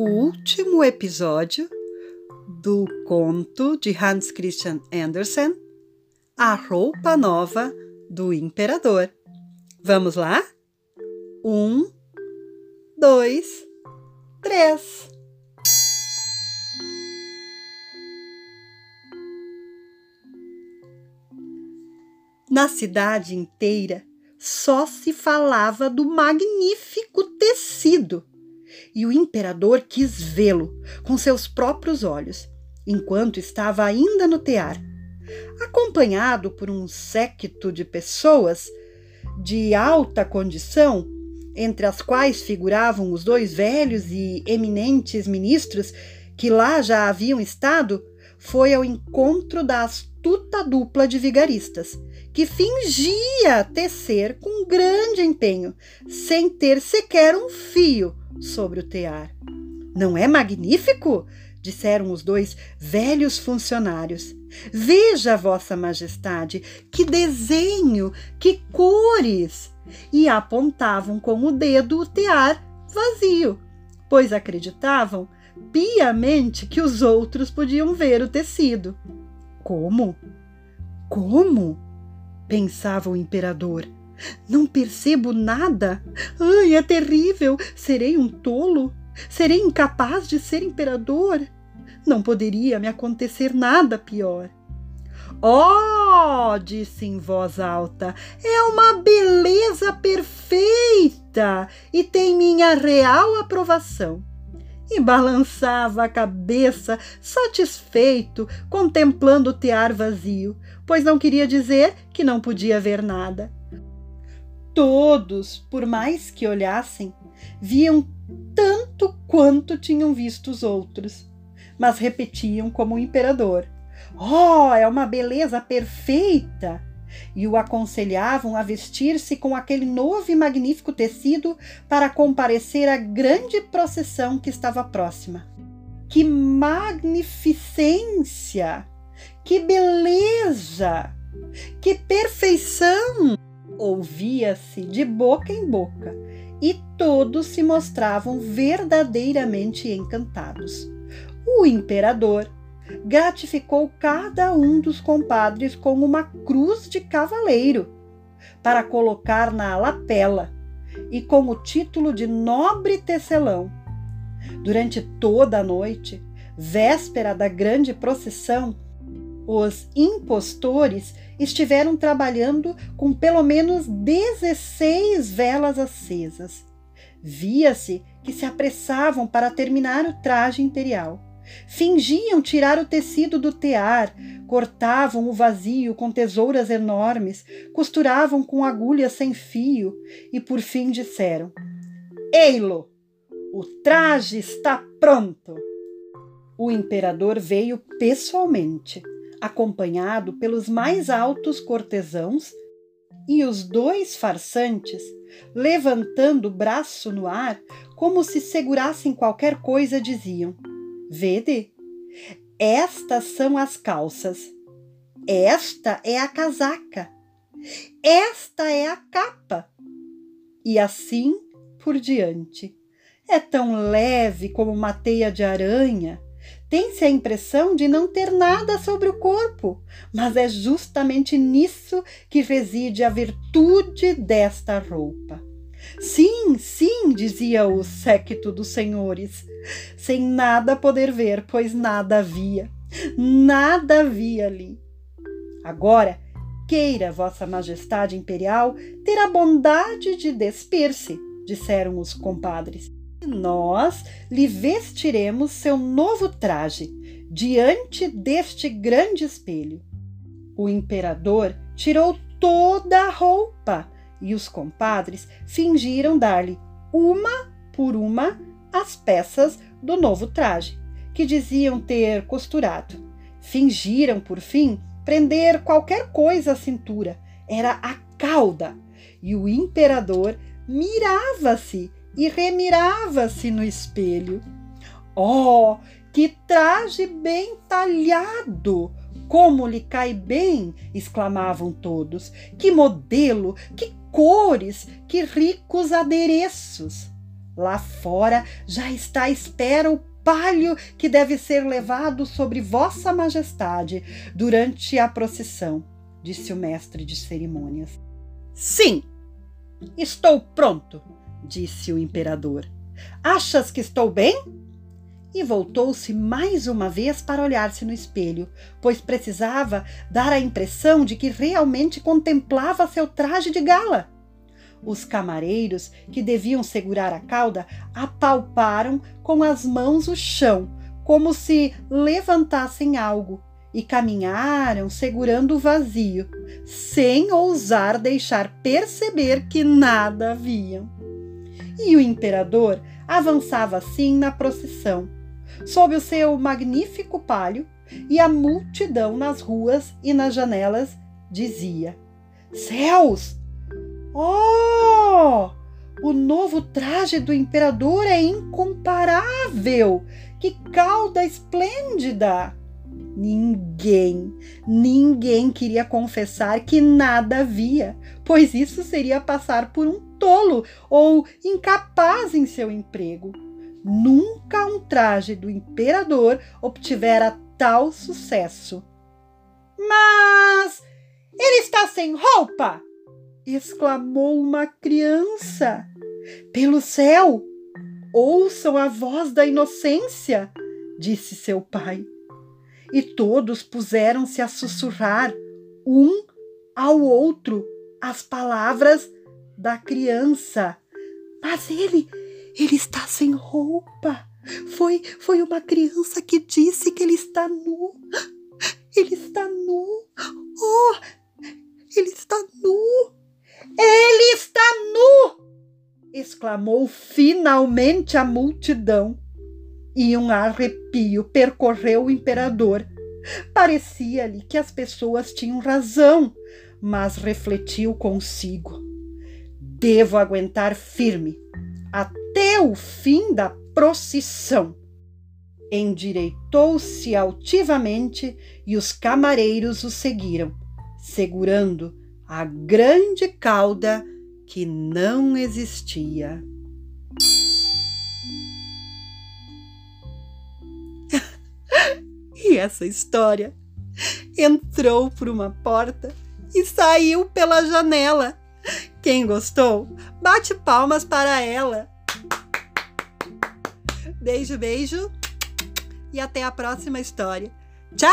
o último episódio do conto de Hans Christian Andersen, A Roupa Nova do Imperador. Vamos lá? Um, dois, três. Na cidade inteira só se falava do magnífico tecido e o imperador quis vê-lo com seus próprios olhos, enquanto estava ainda no tear. Acompanhado por um séquito de pessoas de alta condição, entre as quais figuravam os dois velhos e eminentes ministros que lá já haviam estado, foi ao encontro da astuta dupla de vigaristas, que fingia tecer com grande empenho, sem ter sequer um fio sobre o tear. Não é magnífico? disseram os dois velhos funcionários. Veja, Vossa Majestade, que desenho, que cores! E apontavam com o dedo o tear vazio, pois acreditavam piamente que os outros podiam ver o tecido. Como? Como? pensava o imperador. Não percebo nada. Ai, é terrível! Serei um tolo? Serei incapaz de ser imperador? Não poderia me acontecer nada pior. Oh, disse em voz alta, é uma beleza perfeita e tem minha real aprovação. E balançava a cabeça, satisfeito, contemplando o tear vazio, pois não queria dizer que não podia ver nada. Todos, por mais que olhassem, viam tanto quanto tinham visto os outros, mas repetiam como o imperador: Oh, é uma beleza perfeita! E o aconselhavam a vestir-se com aquele novo e magnífico tecido para comparecer à grande procissão que estava próxima. Que magnificência! Que beleza! Que perfeição! Ouvia-se de boca em boca e todos se mostravam verdadeiramente encantados. O imperador gratificou cada um dos compadres com uma cruz de cavaleiro para colocar na lapela e com o título de nobre tecelão. Durante toda a noite, véspera da grande procissão, os impostores estiveram trabalhando com pelo menos 16 velas acesas. Via-se que se apressavam para terminar o traje imperial. Fingiam tirar o tecido do tear, cortavam o vazio com tesouras enormes, costuravam com agulhas sem fio e por fim disseram: Ei-lo! O traje está pronto! O imperador veio pessoalmente acompanhado pelos mais altos cortesãos, e os dois farsantes, levantando o braço no ar, como se segurassem qualquer coisa, diziam: Vede, estas são as calças, esta é a casaca, esta é a capa. E assim por diante. É tão leve como uma teia de aranha tem-se a impressão de não ter nada sobre o corpo, mas é justamente nisso que reside a virtude desta roupa. Sim, sim, dizia o séquito dos senhores, sem nada poder ver, pois nada havia, nada havia ali. Agora, queira Vossa Majestade Imperial ter a bondade de despir-se, disseram os compadres nós lhe vestiremos seu novo traje diante deste grande espelho. O imperador tirou toda a roupa e os compadres fingiram dar-lhe uma por uma as peças do novo traje, que diziam ter costurado. Fingiram, por fim, prender qualquer coisa à cintura. Era a cauda. E o imperador mirava-se e remirava-se no espelho. Oh, que traje bem talhado! Como lhe cai bem! exclamavam todos. Que modelo, que cores, que ricos adereços! Lá fora já está à espera o palio que deve ser levado sobre Vossa Majestade durante a procissão, disse o mestre de cerimônias. Sim, estou pronto, disse o imperador. Achas que estou bem? E voltou-se mais uma vez para olhar-se no espelho, pois precisava dar a impressão de que realmente contemplava seu traje de gala. Os camareiros, que deviam segurar a cauda, apalparam com as mãos o chão, como se levantassem algo, e caminharam segurando o vazio, sem ousar deixar perceber que nada haviam. E o imperador avançava assim na procissão, sob o seu magnífico palio, e a multidão nas ruas e nas janelas dizia: Céus! Oh! O novo traje do imperador é incomparável! Que cauda esplêndida! Ninguém, ninguém queria confessar que nada via, pois isso seria passar por um tolo ou incapaz em seu emprego. Nunca um traje do imperador obtivera tal sucesso. Mas ele está sem roupa! exclamou uma criança. Pelo céu, ouçam a voz da inocência, disse seu pai. E todos puseram-se a sussurrar, um ao outro, as palavras da criança. Mas ele, ele está sem roupa. Foi, foi uma criança que disse que ele está nu. Ele está nu. Oh, ele está nu. Ele está nu! exclamou finalmente a multidão. E um arrepio percorreu o imperador. Parecia-lhe que as pessoas tinham razão, mas refletiu consigo. Devo aguentar firme até o fim da procissão. Endireitou-se altivamente e os camareiros o seguiram, segurando a grande cauda que não existia. E essa história entrou por uma porta e saiu pela janela. Quem gostou, bate palmas para ela. Beijo, beijo e até a próxima história. Tchau!